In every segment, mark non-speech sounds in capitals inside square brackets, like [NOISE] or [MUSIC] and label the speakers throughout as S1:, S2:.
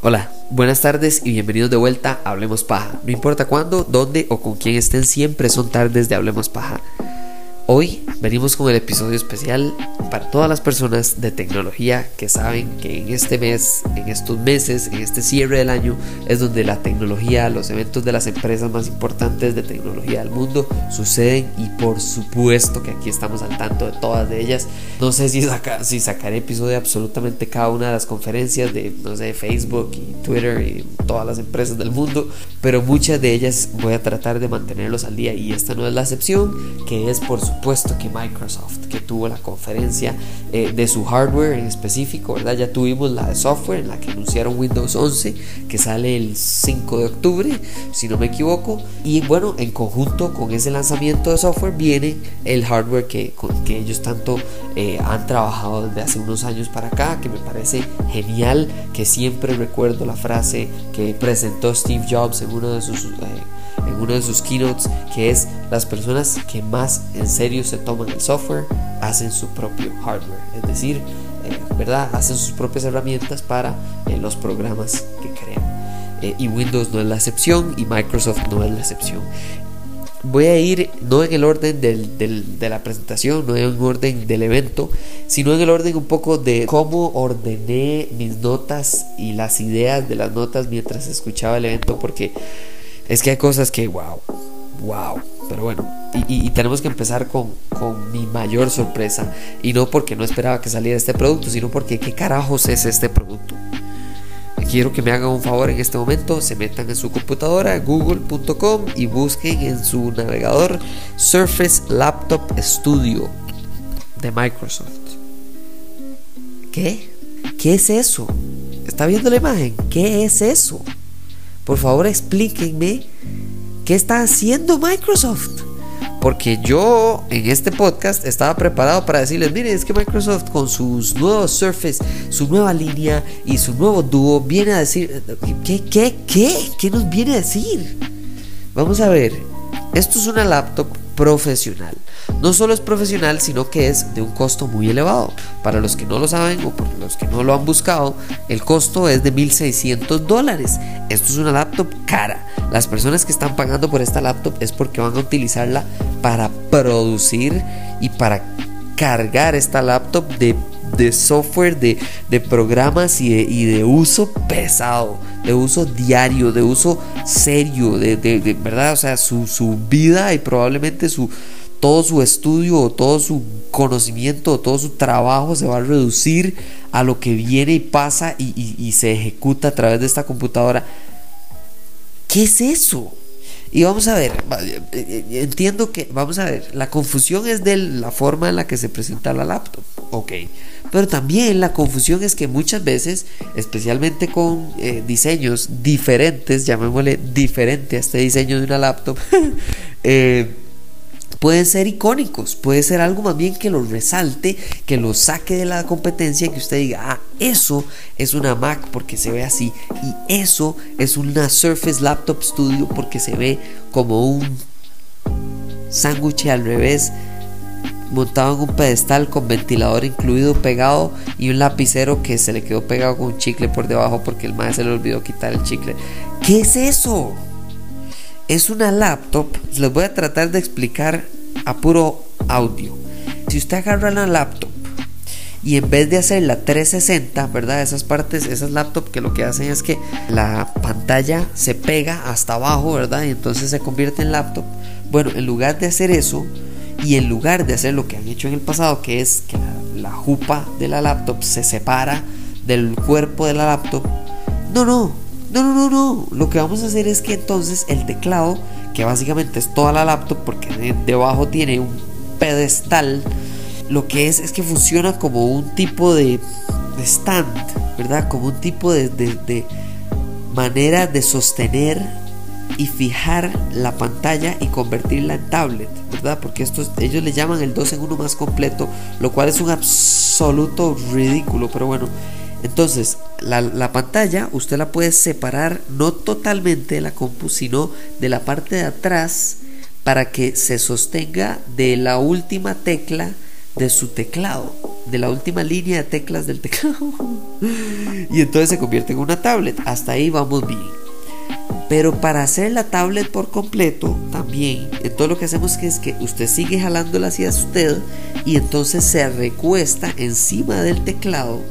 S1: Hola, buenas tardes y bienvenidos de vuelta a Hablemos Paja. No importa cuándo, dónde o con quién estén, siempre son tardes de Hablemos Paja. Hoy venimos con el episodio especial para todas las personas de tecnología que saben que en este mes, en estos meses, en este cierre del año, es donde la tecnología, los eventos de las empresas más importantes de tecnología del mundo suceden y por supuesto que aquí estamos al tanto de todas de ellas. No sé si, saca, si sacaré episodio de absolutamente cada una de las conferencias de, no sé, Facebook y Twitter y todas las empresas del mundo, pero muchas de ellas voy a tratar de mantenerlos al día y esta no es la excepción, que es por supuesto que Microsoft, que tuvo la conferencia eh, de su hardware en específico, ¿verdad? Ya tuvimos la de software en la que anunciaron Windows 11, que sale el 5 de octubre, si no me equivoco, y bueno, en conjunto con ese lanzamiento de software viene el hardware que, que ellos tanto eh, han trabajado desde hace unos años para acá, que me parece genial, que siempre recuerdo la frase que presentó Steve Jobs en uno de sus, eh, en uno de sus keynotes, que es las personas que más en serio se toman el software hacen su propio hardware, es decir, eh, ¿verdad? Hacen sus propias herramientas para eh, los programas que crean. Eh, y Windows no es la excepción y Microsoft no es la excepción. Voy a ir no en el orden del, de la presentación, no en el orden del evento, sino en el orden un poco de cómo ordené mis notas y las ideas de las notas mientras escuchaba el evento, porque es que hay cosas que, wow, wow. Pero bueno, y, tenemos que empezar con, mi mayor sorpresa. Y no porque no esperaba que saliera este producto, sino porque qué carajos es este producto. Quiero que me hagan un favor en este momento, se metan en su computadora, google.com y busquen en su navegador Surface Laptop Studio de Microsoft. ¿Qué? ¿Qué es eso? ¿Está viendo la imagen? ¿Qué es eso? Por favor explíquenme qué está haciendo Microsoft. Porque yo en este podcast estaba preparado para decirles, miren, es que Microsoft con sus nuevos Surface, su nueva línea y su nuevo dúo viene a decir, ¿qué, qué, qué? ¿Qué nos viene a decir? Vamos a ver, esto es una laptop profesional. No solo es profesional, sino que es de un costo muy elevado. Para los que no lo saben o por los que no lo han buscado, el costo es de 1.600 dólares. Esto es una laptop cara. Las personas que están pagando por esta laptop es porque van a utilizarla para producir y para cargar esta laptop de, de software, de, de programas y de, y de, uso pesado, de uso diario, de uso serio, de, de verdad, o sea, su, su vida y probablemente su, todo su estudio o todo su conocimiento o todo su trabajo se va a reducir a lo que viene y pasa y, y, y se ejecuta a través de esta computadora. ¿Qué es eso? Y vamos a ver, entiendo que, vamos a ver, la confusión es de la forma en la que se presenta la laptop, ok. Pero también la confusión es que muchas veces, especialmente con eh, diseños diferentes, llamémosle diferente a este diseño de una laptop, [LAUGHS] eh, pueden ser icónicos, puede ser algo más bien que lo resalte, que lo saque de la competencia, que usted diga, ah, eso es una Mac porque se ve así, y eso es una Surface Laptop Studio porque se ve como un sándwich al revés, montado en un pedestal con ventilador incluido pegado y un lapicero que se le quedó pegado con un chicle por debajo porque el maestro se le olvidó quitar el chicle. ¿Qué es eso? es una laptop, les voy a tratar de explicar a puro audio. Si usted agarra la laptop y en vez de hacer la 360, ¿verdad? Esas partes, esas laptops que lo que hacen es que la pantalla se pega hasta abajo, ¿verdad? Y entonces se convierte en laptop. Bueno, en lugar de hacer eso y en lugar de hacer lo que han hecho en el pasado, que es que la, jupa de la laptop se separa del cuerpo de la laptop, no, no, no, no, no, no. Lo que vamos a hacer es que entonces el teclado, que básicamente es toda la laptop, porque de, debajo tiene un pedestal, lo que es es que funciona como un tipo de, stand, ¿verdad? Como un tipo de, de manera de sostener y fijar la pantalla y convertirla en tablet, ¿verdad? Porque estos, ellos le llaman el 2 en 1 más completo, lo cual es un absoluto ridículo, pero bueno, entonces, la, la, pantalla usted la puede separar no totalmente de la compu, sino de la parte de atrás para que se sostenga de la última tecla de su teclado, de la última línea de teclas del teclado. [LAUGHS] y entonces se convierte en una tablet. Hasta ahí vamos bien. Pero para hacer la tablet por completo, también, todo lo que hacemos es que usted sigue jalándola hacia usted y entonces se recuesta encima del teclado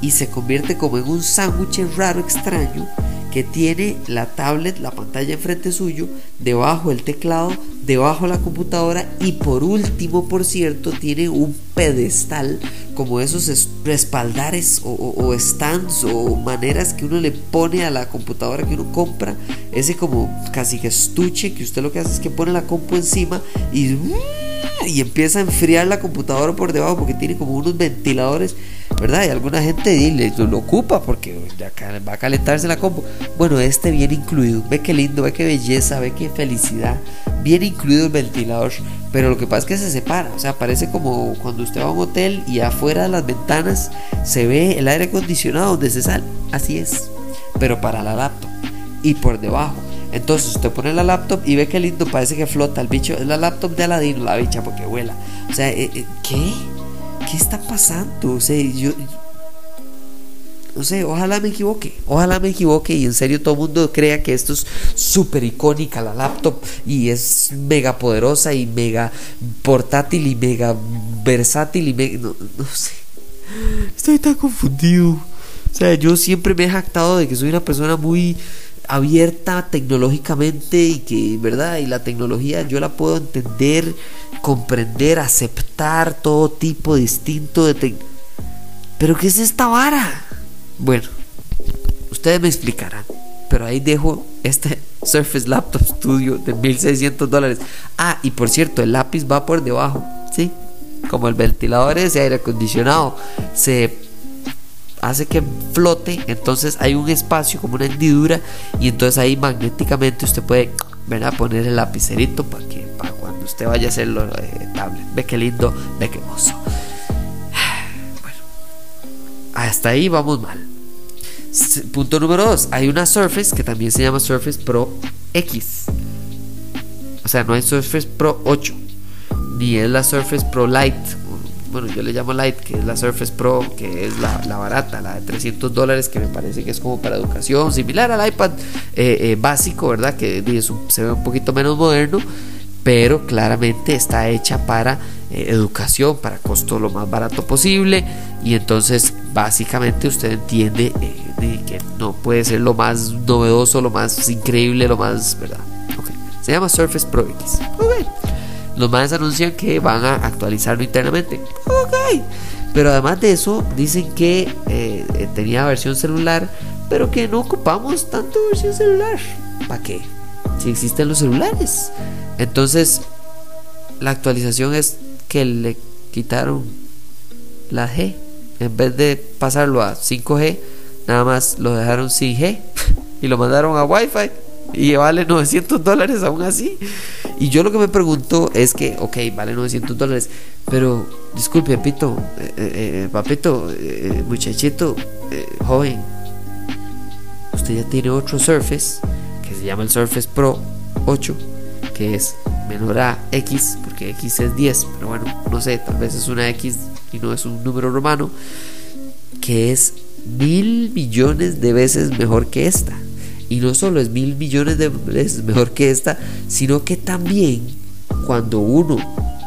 S1: y se convierte como en un sándwich raro, extraño, que tiene la tablet, la pantalla enfrente suyo, debajo el teclado, debajo la computadora y por último, por cierto, tiene un pedestal como esos respaldares o, stands o maneras que uno le pone a la computadora que uno compra, ese como casi que estuche que usted lo que hace es que pone la compu encima y, y empieza a enfriar la computadora por debajo porque tiene como unos ventiladores ¿verdad? Y alguna gente lo, ocupa porque va a calentarse la compu. Bueno, este viene incluido. Ve qué lindo, ve qué belleza, ve qué felicidad. Viene incluido el ventilador, pero lo que pasa es que se separa. O sea, parece como cuando usted va a un hotel y afuera de las ventanas se ve el aire acondicionado donde se sale. Así es, pero para la laptop y por debajo. Entonces usted pone la laptop y ve qué lindo, parece que flota el bicho. Es la laptop de Aladino, la bicha, porque vuela. O sea, eh, eh, ¿qué? ¿qué está pasando? O sea, yo, no sé, ojalá me equivoque, ojalá me equivoque y en serio todo el mundo crea que esto es súper icónica la laptop y es mega poderosa y mega portátil y mega versátil y mega, no, no sé, estoy tan confundido. O sea, yo siempre me he jactado de que soy una persona muy abierta tecnológicamente y que, ¿verdad? Y la tecnología yo la puedo entender, comprender, aceptar todo tipo distinto de tecnología. Pero ¿qué es esta vara? Bueno, ustedes me explicarán. Pero ahí dejo este [LAUGHS] Surface Laptop Studio de 1600 dólares. Ah, y por cierto, el lápiz va por debajo, ¿sí? Como el ventilador ese aire acondicionado se hace que flote, entonces hay un espacio como una hendidura y entonces ahí magnéticamente usted puede poner el lapicerito para que para cuando usted vaya a hacerlo eh, tablet. Ve qué lindo, ve qué hermoso. [SIGHS] Bueno, hasta ahí vamos mal. Punto número 2. Hay una Surface que también se llama Surface Pro X. O sea, no hay Surface Pro 8. Ni es la Surface Pro Lite bueno, yo le llamo Light, que es la Surface Pro, que es la, barata, la de 300 dólares, que me parece que es como para educación, similar al iPad eh, eh, básico, ¿verdad? Que se ve un poquito menos moderno, pero claramente está hecha para eh, educación, para costo lo más barato posible, y entonces básicamente usted entiende que no puede ser lo más novedoso, lo más increíble, lo más, ¿verdad? Se llama Surface Pro X. Los más anuncian que van a actualizarlo internamente. Pero además de eso, dicen que eh, eh, tenía versión celular, pero que no ocupamos tanto versión celular. ¿Para qué? Si existen los celulares. Entonces, la actualización es que le quitaron la G. En vez de pasarlo a 5G, nada más lo dejaron sin G [LAUGHS] y lo mandaron a Wi-Fi y vale 900 dólares aún así. Y yo lo que me pregunto es que, ok, vale 900 dólares, pero disculpe, papito, eh, eh, eh, papito, muchachito, joven, usted ya tiene otro Surface que se llama el Surface Pro 8, que es menor a X, porque X es 10, pero bueno, no sé, tal vez es una X y no es un número romano, que es mil millones de veces mejor que esta. Y no solo es mil millones de veces mejor que esta, sino que también cuando uno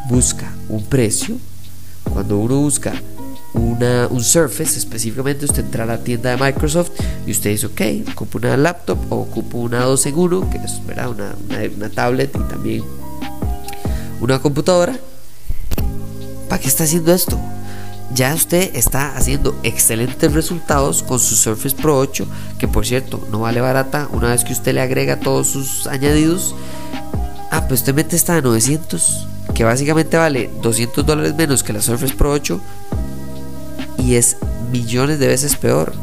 S1: busca un precio, cuando uno busca una, un Surface, específicamente usted entra a la tienda de Microsoft y usted dice, ok, ocupo una laptop o ocupo una 2 en 1, que es Una, una tablet y también una computadora. ¿Para qué está haciendo esto? ya usted está haciendo excelentes resultados con su Surface Pro 8, que por cierto no vale barata una vez que usted le agrega todos sus añadidos. Ah, pues usted mete esta de 900, que básicamente vale 200 dólares menos que la Surface Pro 8 y es millones de veces peor.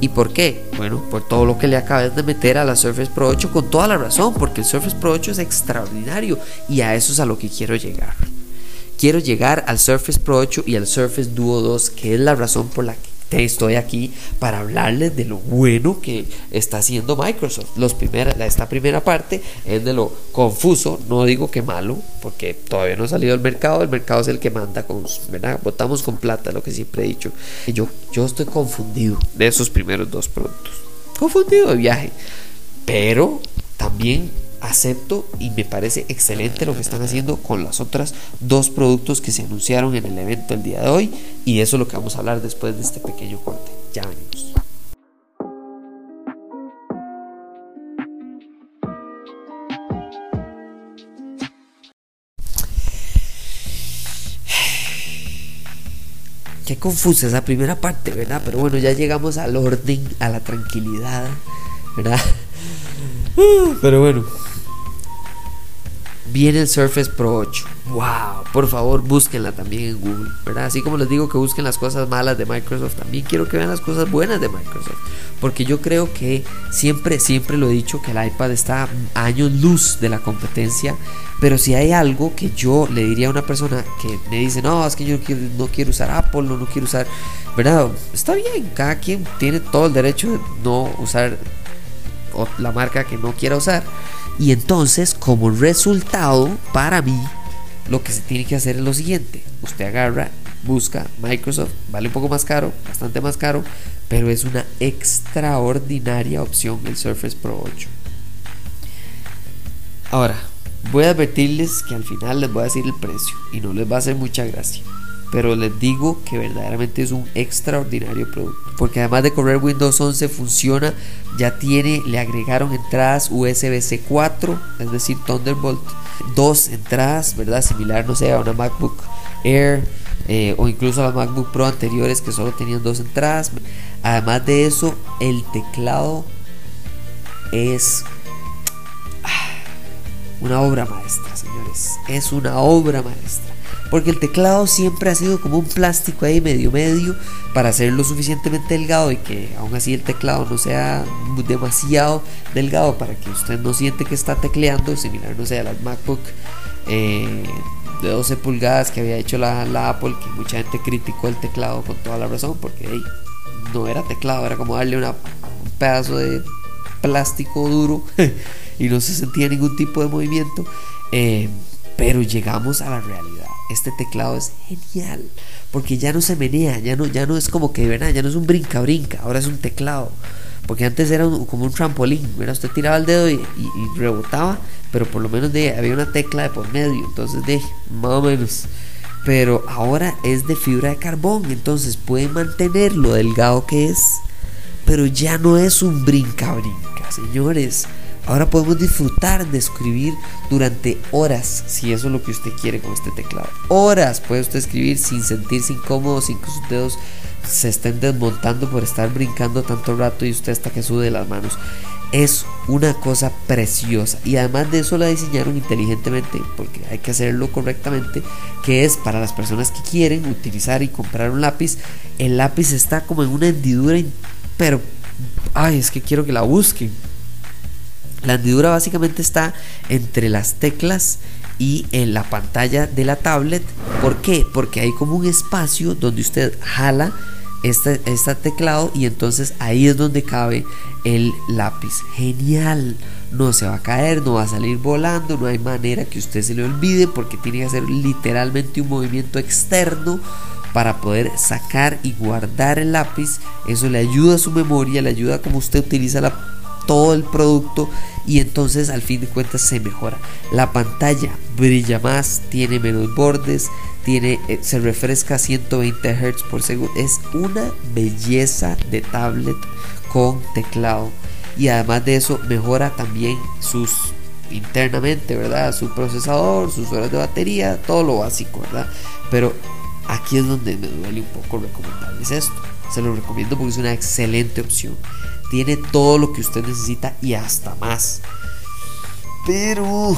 S1: ¿Y por qué? Bueno, por todo lo que le acabas de meter a la Surface Pro 8 con toda la razón, porque el Surface Pro 8 es extraordinario y a eso es a lo que quiero llegar quiero llegar al Surface Pro 8 y al Surface Duo 2, que es la razón por la que te estoy aquí para hablarles de lo bueno que está haciendo Microsoft. Los esta primera parte es de lo confuso, no digo que malo, porque todavía no ha salido al mercado, el mercado es el que manda, con, ¿verdad? Votamos con plata, lo que siempre he dicho. Yo, yo estoy confundido de esos primeros dos productos. Confundido de viaje. Pero también acepto y me parece excelente lo que están haciendo con los otros dos productos que se anunciaron en el evento el día de hoy y eso es lo que vamos a hablar después de este pequeño corte. Ya venimos. Qué confusa esa primera parte, ¿verdad? Pero bueno, ya llegamos al orden, a la tranquilidad, ¿verdad? [LAUGHS] Pero bueno, viene el Surface Pro 8. ¡Wow! Por favor, búsquenla también en Google, ¿verdad? Así como les digo que busquen las cosas malas de Microsoft, también quiero que vean las cosas buenas de Microsoft. Porque yo creo que siempre, siempre lo he dicho que el iPad está años luz de la competencia. Pero si hay algo que yo le diría a una persona que me dice, no, es que yo no quiero, usar Apple, no, no quiero usar, ¿verdad? Está bien, cada quien tiene todo el derecho de no usar la marca que no quiera usar. Y entonces, como resultado, para mí, lo que se tiene que hacer es lo siguiente. Usted agarra, busca Microsoft, vale un poco más caro, bastante más caro, pero es una extraordinaria opción el Surface Pro 8. Ahora, voy a advertirles que al final les voy a decir el precio y no les va a hacer mucha gracia pero les digo que verdaderamente es un extraordinario producto. Porque además de correr Windows 11 funciona, ya tiene, le agregaron entradas USB-C 4, es decir, Thunderbolt, dos entradas, ¿verdad? Similar, no sé, a una MacBook Air eh, o incluso a las MacBook Pro anteriores que solo tenían dos entradas. Además de eso, el teclado es ah, una obra maestra, señores. Es una obra maestra. Porque el teclado siempre ha sido como un plástico ahí medio medio para hacerlo suficientemente delgado y que aún así el teclado no sea demasiado delgado para que usted no siente que está tecleando, similar no sé a las MacBook eh, de 12 pulgadas que había hecho la, Apple, que mucha gente criticó el teclado con toda la razón porque no era teclado, era como darle un pedazo de plástico duro [LAUGHS] y no se sentía ningún tipo de movimiento. Eh, pero llegamos a la realidad este teclado es genial porque ya no se menea, ya no, ya no es como que, ¿verdad? Ya no es un brinca-brinca, ahora es un teclado. Porque antes era como un trampolín, ¿verdad? Usted tiraba el dedo y, rebotaba, pero por lo menos de, había una tecla de por medio, entonces de más o menos. Pero ahora es de fibra de carbón, entonces puede mantener lo delgado que es, pero ya no es un brinca-brinca, señores. Ahora podemos disfrutar de escribir durante horas, si eso es lo que usted quiere con este teclado. Horas puede usted escribir sin sentirse incómodo, sin que sus dedos se estén desmontando por estar brincando tanto rato y usted hasta que sude las manos. Es una cosa preciosa y además de eso la diseñaron inteligentemente porque hay que hacerlo correctamente, que es para las personas que quieren utilizar y comprar un lápiz, el lápiz está como en una hendidura, pero ay, es que quiero que la busquen la hendidura básicamente está entre las teclas y en la pantalla de la tablet. ¿Por qué? Porque hay como un espacio donde usted jala este, este teclado y entonces ahí es donde cabe el lápiz. Genial. No se va a caer, no va a salir volando, no hay manera que usted se le olvide porque tiene que hacer literalmente un movimiento externo para poder sacar y guardar el lápiz. Eso le ayuda a su memoria, le ayuda a como usted utiliza la todo el producto y entonces al fin de cuentas se mejora. La pantalla brilla más, tiene menos bordes, tiene, eh, se refresca a 120 Hz por segundo. Es una belleza de tablet con teclado. Y además de eso mejora también sus internamente, ¿verdad? Su procesador, sus horas de batería, todo lo básico, ¿verdad? Pero aquí es donde me duele un poco recomendarles esto. Se lo recomiendo porque es una excelente opción. Tiene todo lo que usted necesita y hasta más. Pero...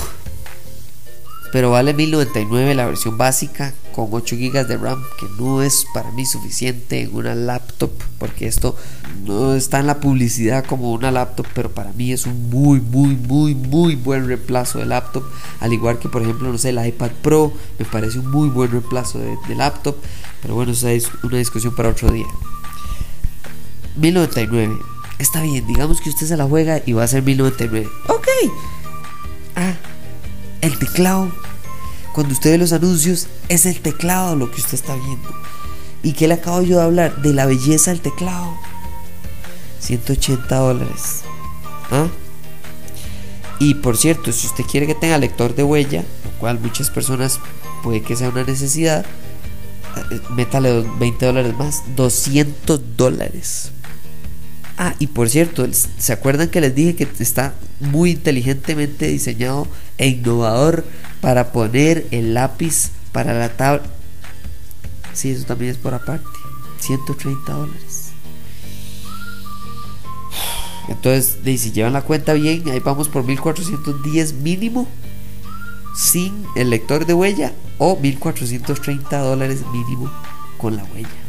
S1: Pero vale 1099 la versión básica con 8 GB de RAM, que no es para mí suficiente en una laptop, porque esto no está en la publicidad como una laptop, pero para mí es un muy, muy, muy, muy buen reemplazo de laptop. Al igual que, por ejemplo, no sé, el iPad Pro me parece un muy buen reemplazo de, de laptop, pero bueno, esa es una discusión para otro día. 1099. Está bien, digamos que usted se la juega y va a ser 1099. Ok. Ah, el teclado. Cuando usted ve los anuncios, es el teclado lo que usted está viendo. ¿Y qué le acabo yo de hablar? De la belleza del teclado. 180 dólares. ¿Ah? Y por cierto, si usted quiere que tenga lector de huella, lo cual muchas personas puede que sea una necesidad, eh, métale 20 dólares más, 200 dólares. Ah, y por cierto, ¿se acuerdan que les dije que está muy inteligentemente diseñado e innovador para poner el lápiz para la tabla? Sí, eso también es por aparte. 130 dólares. Entonces, si llevan la cuenta bien, ahí vamos por 1410 mínimo sin el lector de huella o 1430 dólares mínimo con la huella.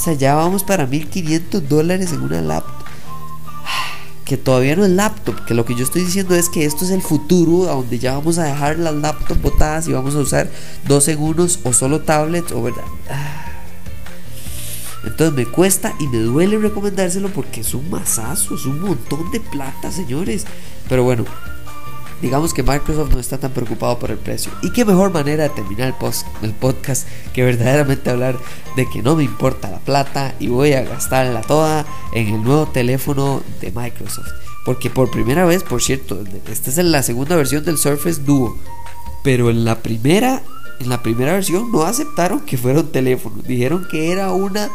S1: O sea, ya vamos para 1500 dólares en una laptop. Que todavía no es laptop, que lo que yo estoy diciendo es que esto es el futuro, a donde ya vamos a dejar las laptops botadas y vamos a usar dos en unos o solo tablets o verdad. Entonces me cuesta y me duele recomendárselo porque es un masazo, es un montón de plata, señores. Pero bueno, digamos que Microsoft no está tan preocupado por el precio. Y qué mejor manera de terminar el, podcast que verdaderamente hablar de que no me importa la plata y voy a gastarla toda en el nuevo teléfono de Microsoft. Porque por primera vez, por cierto, esta es la segunda versión del Surface Duo. Pero en la primera, en la primera versión no aceptaron que fuera un teléfono. Dijeron que era una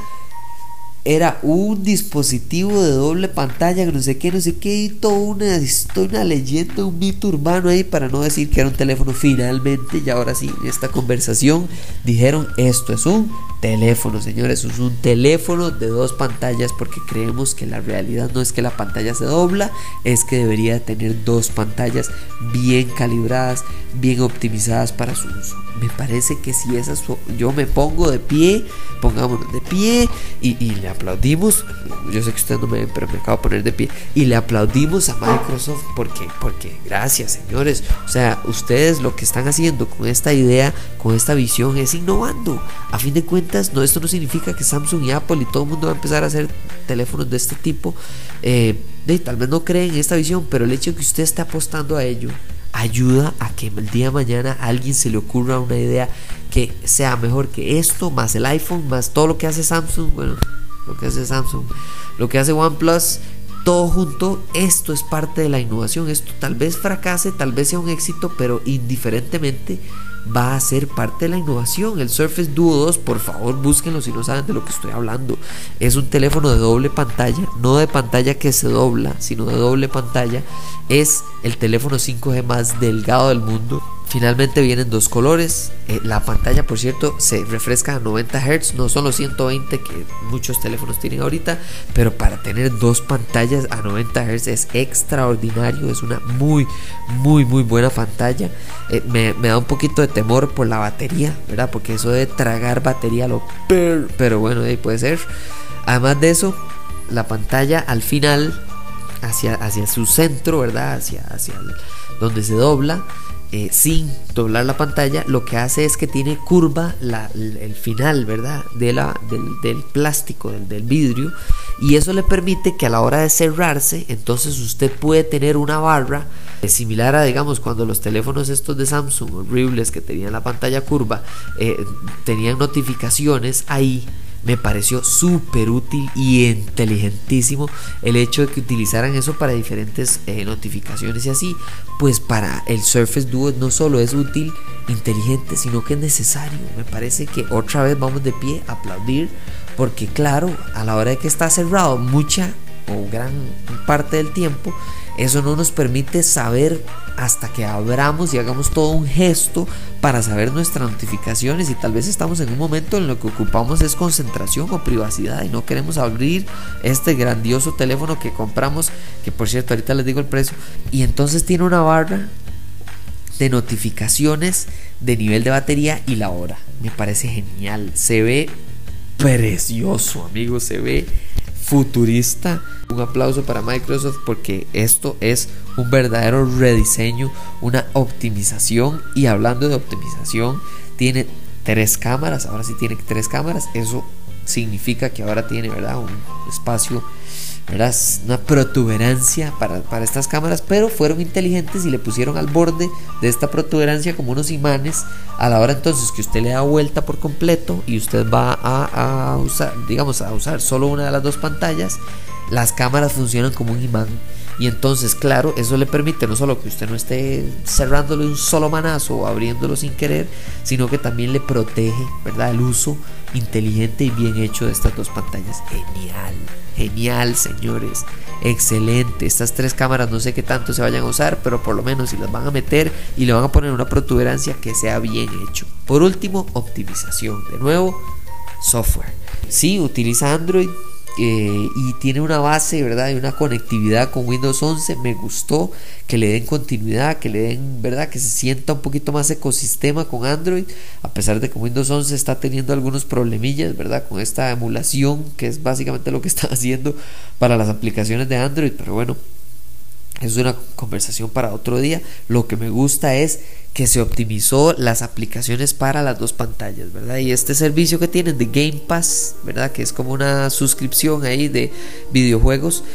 S1: era un dispositivo de doble pantalla, no sé qué, no sé qué, y toda una una leyenda, un mito urbano ahí para no decir que era un teléfono. Finalmente, y ahora sí, en esta conversación dijeron esto es un teléfono, señores, es un teléfono de dos pantallas porque creemos que la realidad no es que la pantalla se dobla, es que debería tener dos pantallas bien calibradas, bien optimizadas para su uso. Me parece que si esas yo me pongo de pie, pongámonos de pie y, y le aplaudimos. Yo sé que ustedes no me ven, pero me acabo de poner de pie. Y le aplaudimos a Microsoft porque, porque gracias, señores. O sea, ustedes lo que están haciendo con esta idea, con esta visión, es innovando. A fin de cuentas, no, esto no significa que Samsung y Apple y todo el mundo va a empezar a hacer teléfonos de este tipo. Eh, tal vez no creen en esta visión, pero el hecho de que usted esté apostando a ello ayuda a que el día de mañana a alguien se le ocurra una idea que sea mejor que esto, más el iPhone, más todo lo que hace Samsung. Bueno, lo que hace Samsung, lo que hace OnePlus, todo junto, esto es parte de la innovación. Esto tal vez fracase, tal vez sea un éxito, pero indiferentemente va a ser parte de la innovación. El Surface Duo 2, por favor, búsquenlo si no saben de lo que estoy hablando. Es un teléfono de doble pantalla, no de pantalla que se dobla, sino de doble pantalla. Es el teléfono 5G más delgado del mundo Finalmente vienen dos colores. Eh, la pantalla, por cierto, se refresca a 90 Hz. No son los 120 que muchos teléfonos tienen ahorita. Pero para tener dos pantallas a 90 Hz es extraordinario. Es una muy, muy, muy buena pantalla. Eh, me, da un poquito de temor por la batería, ¿verdad? Porque eso de tragar batería lo... Pero bueno, ahí puede ser. Además de eso, la pantalla al final, hacia, hacia su centro, ¿verdad? Hacia, hacia donde se dobla eh, sin doblar la pantalla, lo que hace es que tiene curva el final, ¿verdad? De la, del, plástico, del, vidrio. Y eso le permite que a la hora de cerrarse, entonces usted puede tener una barra eh, similar a, digamos, cuando los teléfonos estos de Samsung horribles que tenían la pantalla curva, eh, tenían notificaciones ahí me pareció súper útil y inteligentísimo el hecho de que utilizaran eso para diferentes eh, notificaciones y así. Pues para el Surface Duo no solo es útil, inteligente, sino que es necesario. Me parece que otra vez vamos de pie a aplaudir porque claro, a la hora de que está cerrado mucha o gran parte del tiempo, eso no nos permite saber hasta que abramos y hagamos todo un gesto para saber nuestras notificaciones y tal vez estamos en un momento en lo que ocupamos es concentración o privacidad y no queremos abrir este grandioso teléfono que compramos, que por cierto ahorita les digo el precio, y entonces tiene una barra de notificaciones de nivel de batería y la hora. Me parece genial, se ve precioso, amigos, se ve futurista. Un aplauso para Microsoft porque esto es un verdadero rediseño, una optimización. Y hablando de optimización, tiene tres cámaras. Ahora sí tiene tres cámaras. Eso significa que ahora tiene, ¿verdad? Un espacio ¿verdad? Una protuberancia para, para, estas cámaras, pero fueron inteligentes y le pusieron al borde de esta protuberancia como unos imanes a la hora entonces que usted le da vuelta por completo y usted va a, usar, digamos, a usar solo una de las dos pantallas, las cámaras funcionan como un imán y entonces, claro, eso le permite no solo que usted no esté cerrándole un solo manazo o abriéndolo sin querer, sino que también le protege, ¿verdad? El uso inteligente y bien hecho de estas dos pantallas. Genial, genial, señores. Excelente. Estas tres cámaras no sé qué tanto se vayan a usar, pero por lo menos si las van a meter y le van a poner una protuberancia que sea bien hecho. Por último, optimización. De nuevo, software. Sí, utiliza Android eh, y tiene una base, ¿verdad? Y una conectividad con Windows 11. Me gustó que le den continuidad, que le den, ¿verdad? Que se sienta un poquito más ecosistema con Android, a pesar de que Windows 11 está teniendo algunos problemillas, ¿verdad? Con esta emulación, que es básicamente lo que [LAUGHS] está haciendo para las aplicaciones de Android. Pero bueno, es una conversación para otro día. Lo que me gusta es que se optimizó las aplicaciones para las dos pantallas, ¿verdad? Y este servicio que tienen de Game Pass, ¿verdad? Que es como una suscripción ahí de videojuegos,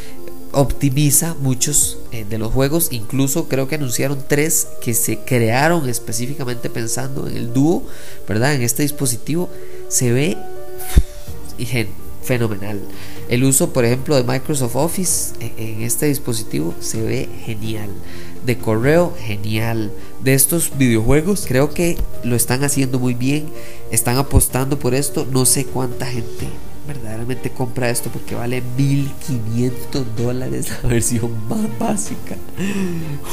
S1: optimiza muchos eh, de los juegos. Incluso creo que anunciaron tres que se crearon específicamente pensando en el dúo, ¿verdad? En este dispositivo se ve fenomenal. El uso, por ejemplo, de Microsoft Office en este dispositivo se ve genial de correo, genial. De estos videojuegos, creo que lo están haciendo muy bien. Están apostando por esto. No sé cuánta gente verdaderamente compra esto porque vale 1500 dólares la versión más básica.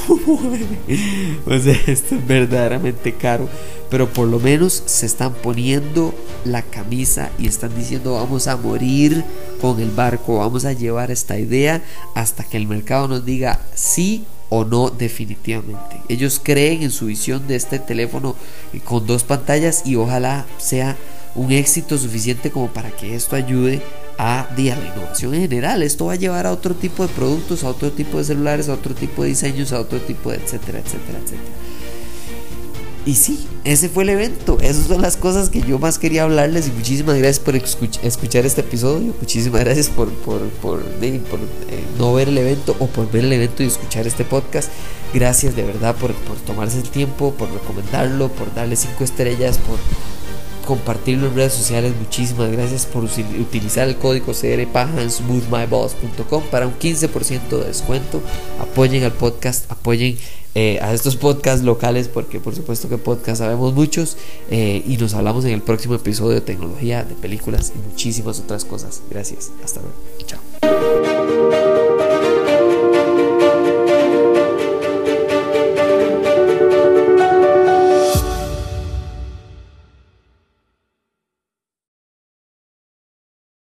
S1: [LAUGHS] o sea, esto es verdaderamente caro. Pero por lo menos se están poniendo la camisa y están diciendo vamos a morir con el barco, vamos a llevar esta idea hasta que el mercado nos diga sí o no definitivamente. Ellos creen en su visión de este teléfono con dos pantallas y ojalá sea un éxito suficiente como para que esto ayude a, a la innovación en general. Esto va a llevar a otro tipo de productos, a otro tipo de celulares, a otro tipo de diseños, a otro tipo de etcétera, etcétera, etcétera. Y sí, ese fue el evento. Esas son las cosas que yo más quería hablarles. Muchísimas gracias por escuchar este episodio. Muchísimas gracias por, por, por, eh, no ver el evento o por ver el evento y escuchar este podcast. Gracias de verdad por, por tomarse el tiempo, por recomendarlo, por darle cinco estrellas, por compartirlo en redes sociales. Muchísimas gracias por utilizar el código CRPAJA para un 15% de descuento. Apoyen al podcast, apoyen eh, a estos podcasts locales porque por supuesto que podcast sabemos muchos eh, y nos hablamos en el próximo episodio de tecnología, de películas y muchísimas otras cosas. Gracias. Hasta luego. Chao.